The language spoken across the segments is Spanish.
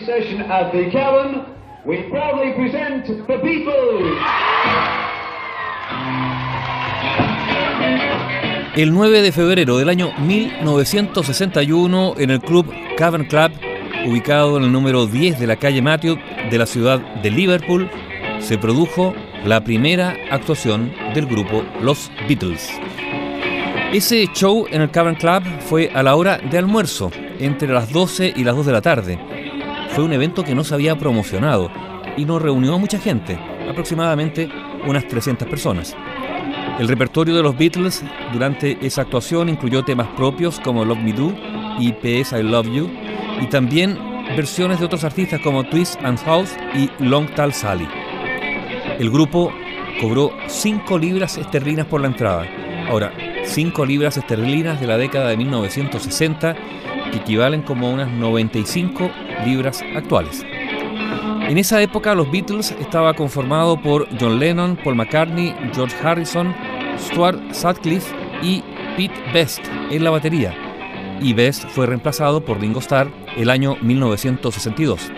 session at the Cavern, we proudly present the Beatles. El 9 de febrero del año 1961, en el club Cavern Club, ubicado en el número 10 de la calle Matthew de la ciudad de Liverpool, se produjo la primera actuación del grupo Los Beatles. Ese show en el Cavern Club fue a la hora de almuerzo, entre las 12 y las 2 de la tarde. Fue un evento que no se había promocionado y nos reunió a mucha gente, aproximadamente unas 300 personas. El repertorio de los Beatles durante esa actuación incluyó temas propios como Love Me Do y PS I Love You, y también versiones de otros artistas como Twist and House y Long Tall Sally. El grupo cobró 5 libras esterlinas por la entrada. Ahora, 5 libras esterlinas de la década de 1960, que equivalen como unas 95 libras actuales. En esa época los Beatles estaba conformado por John Lennon, Paul McCartney, George Harrison, Stuart Sutcliffe y Pete Best en la batería. Y Best fue reemplazado por Ringo Starr el año 1962.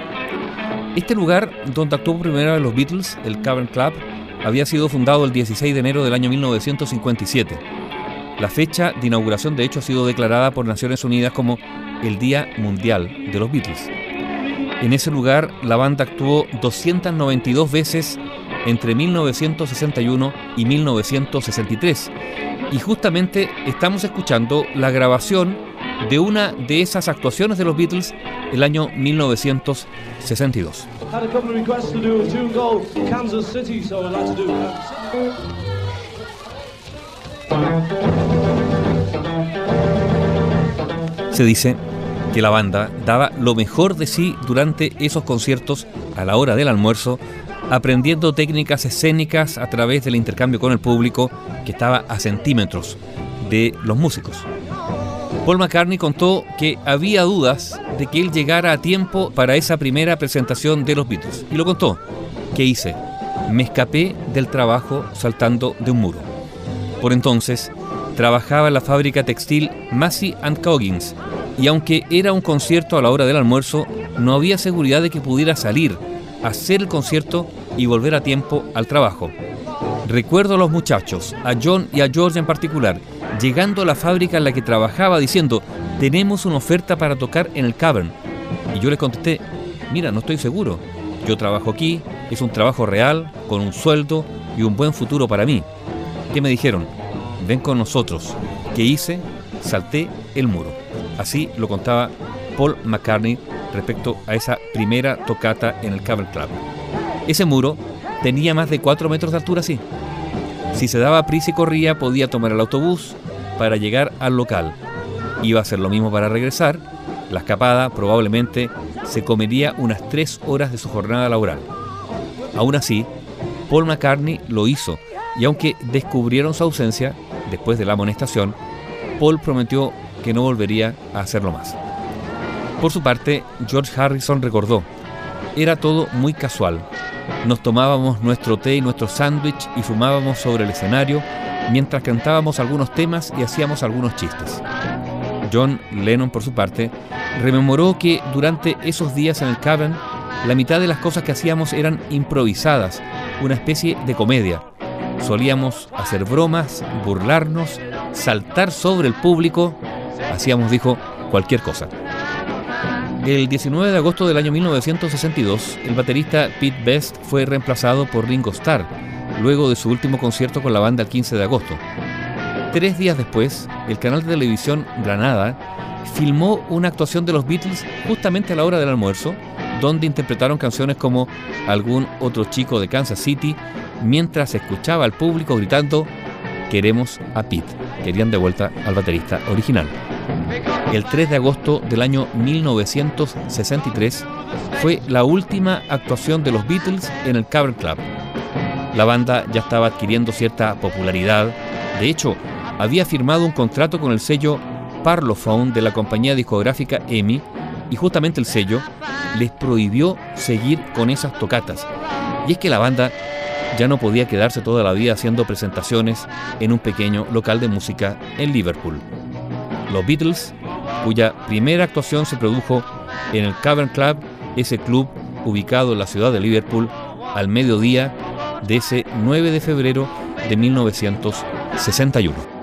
Este lugar donde actuó primero los Beatles, el Cavern Club, había sido fundado el 16 de enero del año 1957. La fecha de inauguración de hecho ha sido declarada por Naciones Unidas como el Día Mundial de los Beatles. En ese lugar la banda actuó 292 veces entre 1961 y 1963. Y justamente estamos escuchando la grabación de una de esas actuaciones de los Beatles el año 1962. Se dice que la banda daba lo mejor de sí durante esos conciertos a la hora del almuerzo, aprendiendo técnicas escénicas a través del intercambio con el público que estaba a centímetros de los músicos. Paul McCartney contó que había dudas de que él llegara a tiempo para esa primera presentación de los Beatles. Y lo contó. ¿Qué hice? Me escapé del trabajo saltando de un muro. Por entonces, trabajaba en la fábrica textil Massey Coggins y aunque era un concierto a la hora del almuerzo, no había seguridad de que pudiera salir, hacer el concierto y volver a tiempo al trabajo. Recuerdo a los muchachos, a John y a George en particular, llegando a la fábrica en la que trabajaba diciendo, tenemos una oferta para tocar en el Cavern. Y yo les contesté, mira, no estoy seguro. Yo trabajo aquí, es un trabajo real, con un sueldo y un buen futuro para mí. ¿Qué me dijeron? Ven con nosotros. ¿Qué hice? Salté el muro. Así lo contaba Paul McCartney respecto a esa primera tocata en el Cavern Club. Ese muro tenía más de 4 metros de altura, sí. Si se daba prisa y corría, podía tomar el autobús para llegar al local. Iba a hacer lo mismo para regresar. La escapada probablemente se comería unas 3 horas de su jornada laboral. Aún así, Paul McCartney lo hizo y aunque descubrieron su ausencia después de la amonestación, Paul prometió que no volvería a hacerlo más. Por su parte, George Harrison recordó, era todo muy casual. Nos tomábamos nuestro té y nuestro sándwich y fumábamos sobre el escenario mientras cantábamos algunos temas y hacíamos algunos chistes. John Lennon, por su parte, rememoró que durante esos días en el Cavern, la mitad de las cosas que hacíamos eran improvisadas, una especie de comedia. Solíamos hacer bromas, burlarnos, saltar sobre el público hacíamos, dijo, cualquier cosa. El 19 de agosto del año 1962, el baterista Pete Best fue reemplazado por Ringo Starr, luego de su último concierto con la banda el 15 de agosto. Tres días después, el canal de televisión Granada filmó una actuación de los Beatles justamente a la hora del almuerzo, donde interpretaron canciones como Algún otro chico de Kansas City, mientras escuchaba al público gritando Queremos a Pete. Querían de vuelta al baterista original. El 3 de agosto del año 1963 fue la última actuación de los Beatles en el Cavern Club. La banda ya estaba adquiriendo cierta popularidad. De hecho, había firmado un contrato con el sello Parlophone de la compañía discográfica EMI y justamente el sello les prohibió seguir con esas tocatas. Y es que la banda ya no podía quedarse toda la vida haciendo presentaciones en un pequeño local de música en Liverpool. Los Beatles, cuya primera actuación se produjo en el Cavern Club, ese club ubicado en la ciudad de Liverpool al mediodía de ese 9 de febrero de 1961.